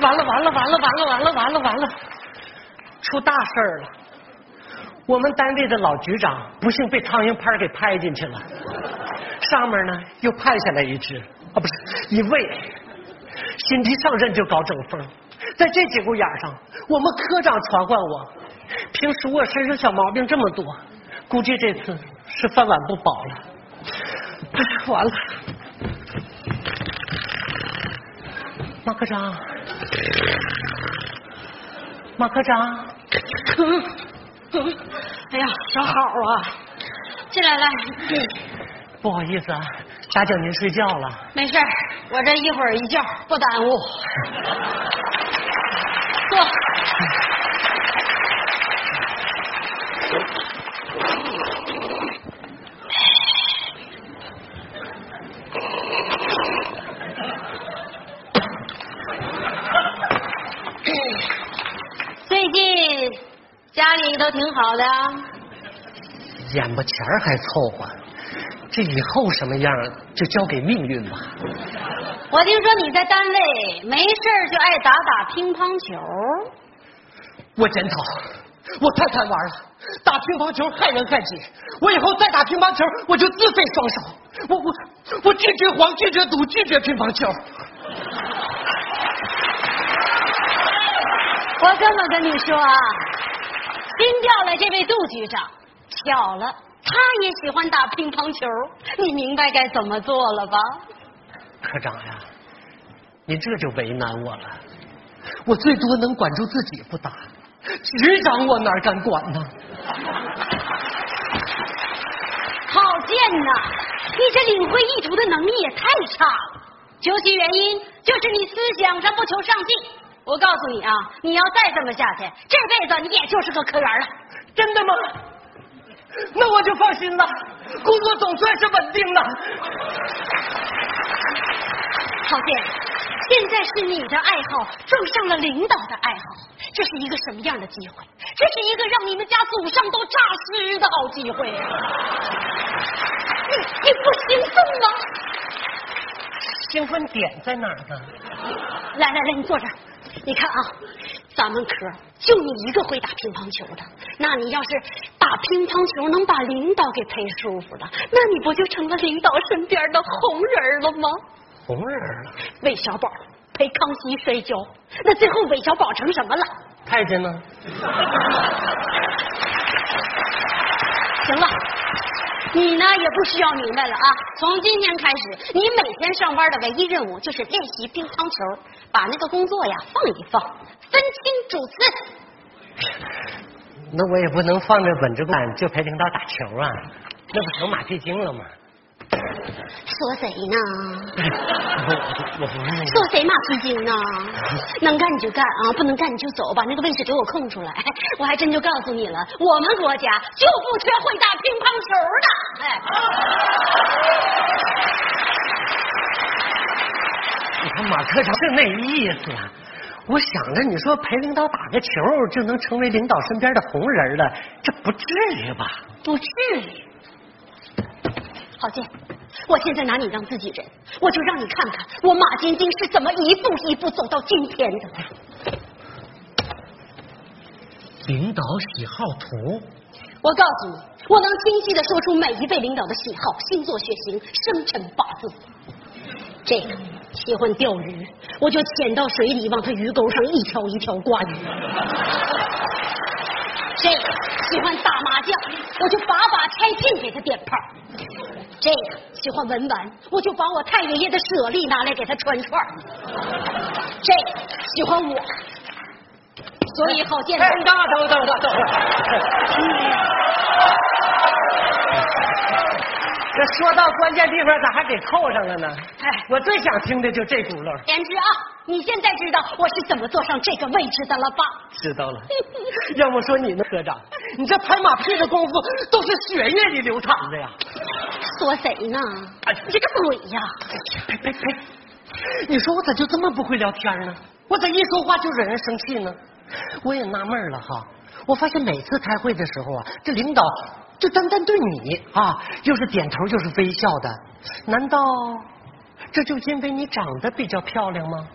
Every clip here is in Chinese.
完了完了完了完了完了完了完了，出大事了！我们单位的老局长不幸被苍蝇拍给拍进去了，上面呢又派下来一只。啊，不是一位，新提上任就搞整风，在这节骨眼上，我们科长传唤我，平时我身上小毛病这么多，估计这次是饭碗不保了。哎，完了，马科长，马科长。哎呀，小好啊！进来来，不好意思啊，打搅您睡觉了。没事我这一会儿一觉不耽误。坐。最近家里都挺好的。眼巴前儿还凑合，这以后什么样就交给命运吧。我听说你在单位没事儿就爱打打乒乓球。我检讨，我太贪玩了，打乒乓球害人害己。我以后再打乒乓球，我就自废双手。我我我拒绝黄，拒绝赌，拒绝乒乓球。我这么跟你说啊，新调来这位杜局长，巧了，他也喜欢打乒乓球，你明白该怎么做了吧？科长呀，你这就为难我了。我最多能管住自己不打，局长我哪敢管呢？好贱呐，你这领会意图的能力也太差了。究其原因，就是你思想上不求上进。我告诉你啊，你要再这么下去，这辈子你也就是个科员了。真的吗？那我就放心了，工作总算是稳定了。郝建，现在是你的爱好撞上了领导的爱好，这是一个什么样的机会？这是一个让你们家祖上都诈尸的好机会啊！你你不兴奋吗？兴奋点在哪儿呢？来来来，你坐这儿。你看啊，咱们科就你一个会打乒乓球的，那你要是打乒乓球能把领导给陪舒服了，那你不就成了领导身边的红人了吗？红人了？韦小宝陪康熙摔跤，那最后韦小宝成什么了？太监呢？行了。你呢也不需要明白了啊！从今天开始，你每天上班的唯一任务就是练习乒乓球，把那个工作呀放一放，分清主次。那我也不能放着本职工就陪领导打球啊，那不成马屁精了吗？说谁呢？说谁马屁精呢？能干你就干啊，不能干你就走，把那个位置给我空出来。我还真就告诉你了，我们国家就不缺会打乒乓球的。哎，你看马科长是那意思啊。我想着你说陪领导打个球就能成为领导身边的红人了，这不至于吧？不至于。郝建，我现在拿你当自己人，我就让你看看我马晶晶是怎么一步一步走到今天的。领导喜好图，我告诉你，我能清晰的说出每一位领导的喜好、星座、血型、生辰八字。这个喜欢钓鱼，我就潜到水里往他鱼钩上一条一条挂鱼。这个喜欢打麻将，我就把把拆进给他点炮。这个喜欢文玩，我就把我太爷爷的舍利拿来给他穿串这个喜欢我，所以好见。等等等等等等会儿。这说到关键地方，咋还给扣上了呢？哎，我最想听的就这轱辘。言之啊，你现在知道我是怎么坐上这个位置的了吧？知道了。要么说你呢，科长，你这拍马屁的功夫都是血液里流淌的呀。说谁呢？你这个鬼呀！呸呸呸！你说我咋就这么不会聊天呢？我咋一说话就惹人生气呢？我也纳闷了哈，我发现每次开会的时候啊，这领导就单单对你啊，又是点头又是微笑的，难道这就因为你长得比较漂亮吗？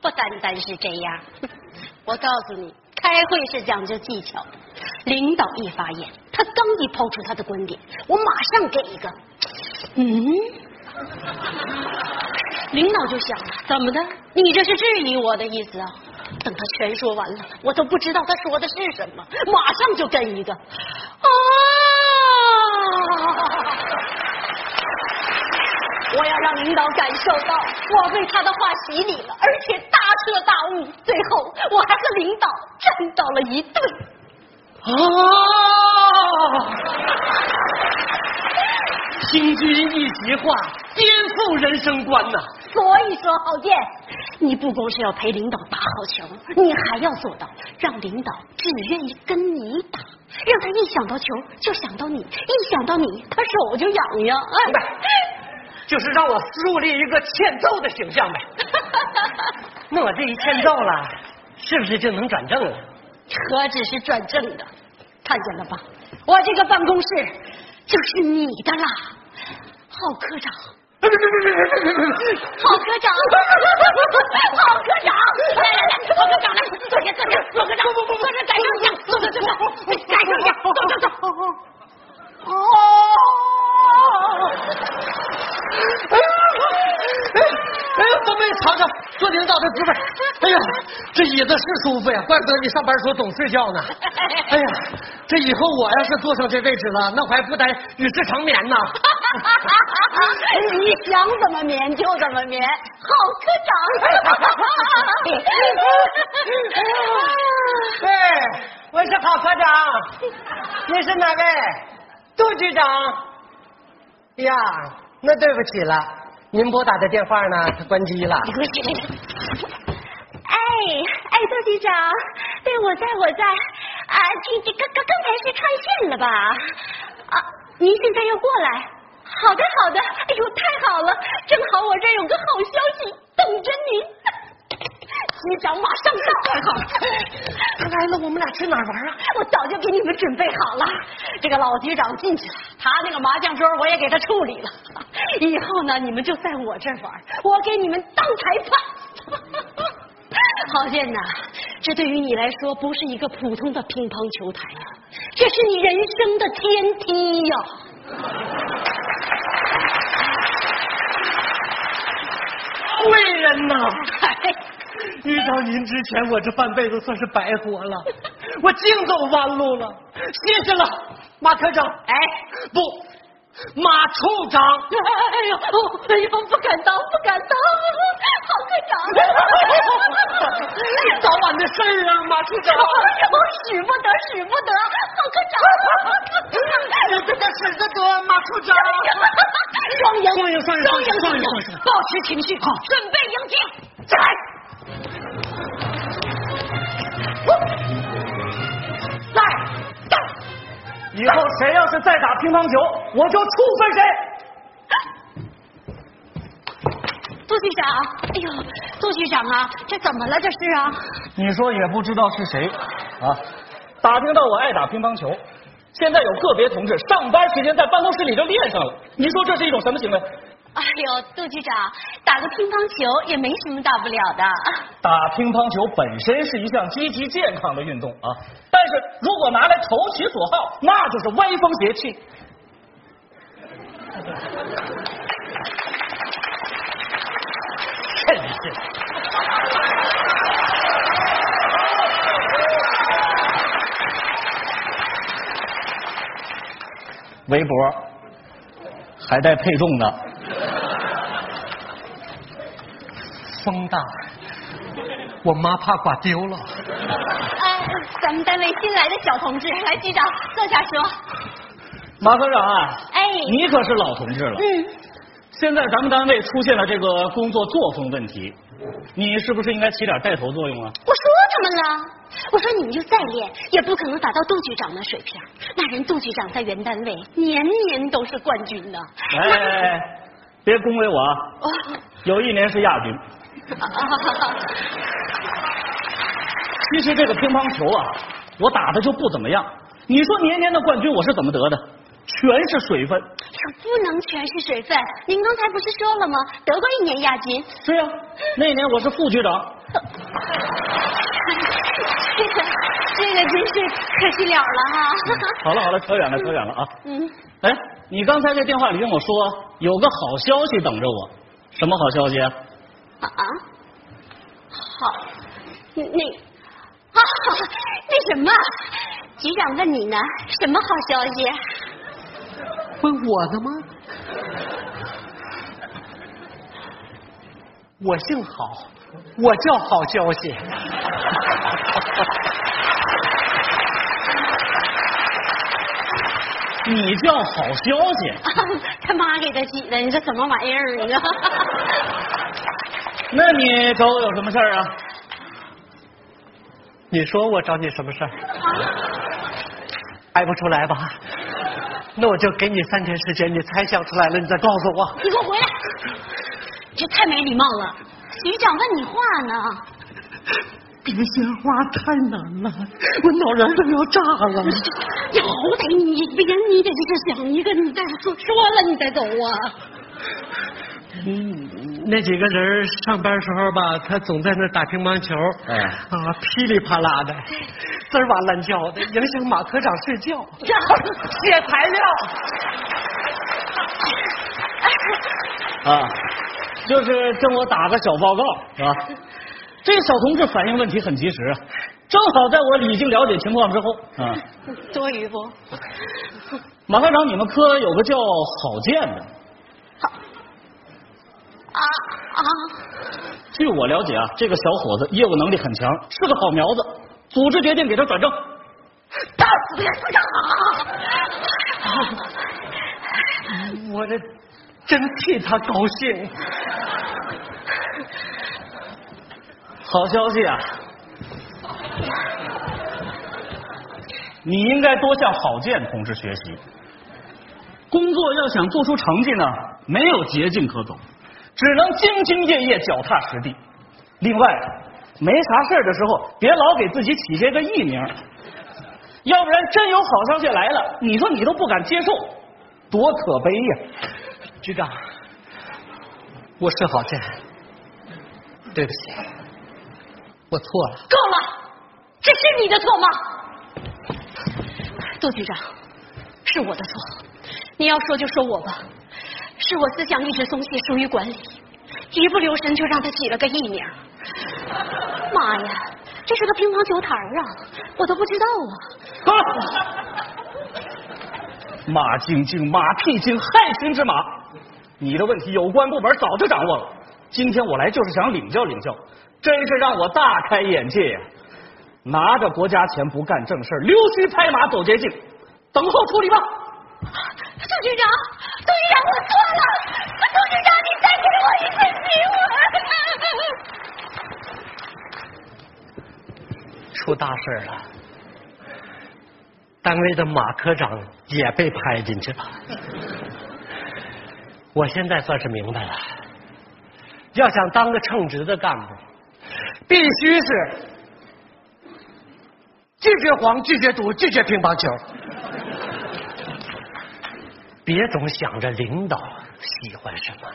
不单单是这样，我告诉你，开会是讲究技巧的。领导一发言，他刚一抛出他的观点，我马上给一个，嗯，领导就想了，怎么的？你这是质疑我的意思啊？等他全说完了，我都不知道他说的是什么，马上就跟一个啊！我要让领导感受到我被他的话洗礼了，而且大彻大悟。最后，我还和领导站到了一队。啊！听君一席话，颠覆人生观呐！所以说，郝建，你不光是要陪领导打好球，你还要做到让领导只愿意跟你打，让他一想到球就想到你，一想到你他手就痒痒。就是让我树立一个欠揍的形象呗。那我这一欠揍了，是不是就能转正了？何止是转正的，看见了吧？我这个办公室就是你的啦，郝科长。郝科长，郝科长，来来来，郝科长来，坐下坐下，郝科长，坐这感受一下，坐坐坐坐，感受一下，坐坐坐。哦。哎呀！哎哎呀！都没尝尝做领导的滋味。哎呀，这椅子是舒服呀，怪不得你上班时候总睡觉呢。哎呀，这以后我要是坐上这位置了，那我还不得与世长眠呢？你想怎么眠就怎么眠，好科长。哎，我是郝科长，你是哪位？杜局长。呀，那对不起了，您拨打的电话呢？它关机了。哎哎，杜局长，对，我在我在啊，这这刚刚刚才是串线了吧？啊，您现在要过来？好的好的，哎呦，太好了，正好我这儿有个好消息等着您。局长马上到，太好了！他来了，我们俩去哪儿玩啊？我早就给你们准备好了。这个老局长进去了，他那个麻将桌我也给他处理了。以后呢，你们就在我这儿玩，我给你们当裁判。郝建呐，这对于你来说不是一个普通的乒乓球台呀，这是你人生的天梯呀！贵人呐！遇到您之前，我这半辈子算是白活了，我净走弯路了。谢谢了，马科长。哎，不，马处长。哎呦，哎呦，不敢当，不敢当，郝科长。早晚的事儿啊，马处长。哎呦，使不得，使不得，郝科长。使得得，使得得，马处长。双赢，双赢，双赢，双赢，双赢，保持情绪，好，准备迎接，来。在在，以后谁要是再打乒乓球，我就处分谁。杜局长，哎呦，杜局长啊，这怎么了？这是啊？你说也不知道是谁啊？打听到我爱打乒乓球，现在有个别同志上班时间在办公室里就练上了。你说这是一种什么行为？哎呦，杜局长，打个乒乓球也没什么大不了的。打乒乓球本身是一项积极健康的运动啊，但是如果拿来投其所好，那就是歪风邪气。真是。围脖还带配重的。风大，我妈怕刮丢了。哎，咱们单位新来的小同志，来局长坐下说。马科长啊，哎，你可是老同志了。嗯。现在咱们单位出现了这个工作作风问题，你是不是应该起点带头作用啊？我说他们了，我说你们就再练，也不可能达到杜局长那水平。那人杜局长在原单位年年都是冠军呢。哎，别恭维我啊！有一年是亚军。其实这个乒乓球啊，我打的就不怎么样。你说年年的冠军我是怎么得的？全是水分。不能全是水分，您刚才不是说了吗？得过一年亚军。是啊，那年我是副局长。这个这个真是可惜了了哈、好了好了，扯远了扯远了啊。嗯。哎，你刚才在电话里跟我说有个好消息等着我，什么好消息、啊？啊啊，好，那啊那什么，局长问你呢，什么好消息？问我的吗？我姓郝，我叫好消息。你叫好消息？他妈给他起的，你这什么玩意儿？你这。那你找我有什么事儿啊？你说我找你什么事儿？猜不出来吧？那我就给你三天时间，你猜想出来了，你再告诉我。你给我回来！这太没礼貌了。局长问你话呢。别鲜花太难了，我脑仁都要炸了。你好歹你别你得这想一个，你再说说了你再走啊。嗯，那几个人上班时候吧，他总在那打乒乓球，哎啊，噼里啪啦的，滋儿哇乱叫的，影响马科长睡觉。写材料。啊，就是跟我打个小报告，是吧？这小同志反映问题很及时，正好在我理性了解情况之后啊。多余不？马科长，你们科有个叫郝建的，啊啊！据我了解啊，这个小伙子业务能力很强，是个好苗子。组织决定给他转正。打死也不长。我这真替他高兴。好消息啊！你应该多向郝建同志学习。工作要想做出成绩呢，没有捷径可走，只能兢兢业业、脚踏实地。另外，没啥事的时候，别老给自己起这个艺名，要不然真有好消息来了，你说你都不敢接受，多可悲呀！局长，我是郝建，对不起，我错了。够了，这是你的错吗？杜局长，是我的错。你要说就说我吧，是我思想一直松懈，疏于管理，一不留神就让他起了个艺名。妈呀，这是个乒乓球台啊，我都不知道啊。马晶晶，马屁精，害群之马。你的问题有关部门早就掌握了，今天我来就是想领教领教，真是让我大开眼界呀！拿着国家钱不干正事，溜须拍马走捷径，等候处理吧。董局长，杜局长，我错了，董局长，你再给我一次机会。出大事了，单位的马科长也被拍进去了。我现在算是明白了，要想当个称职的干部，必须是拒绝黄、拒绝赌、拒绝乒乓球。别总想着领导喜欢什么，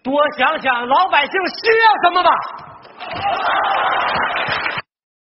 多想想老百姓需要什么吧。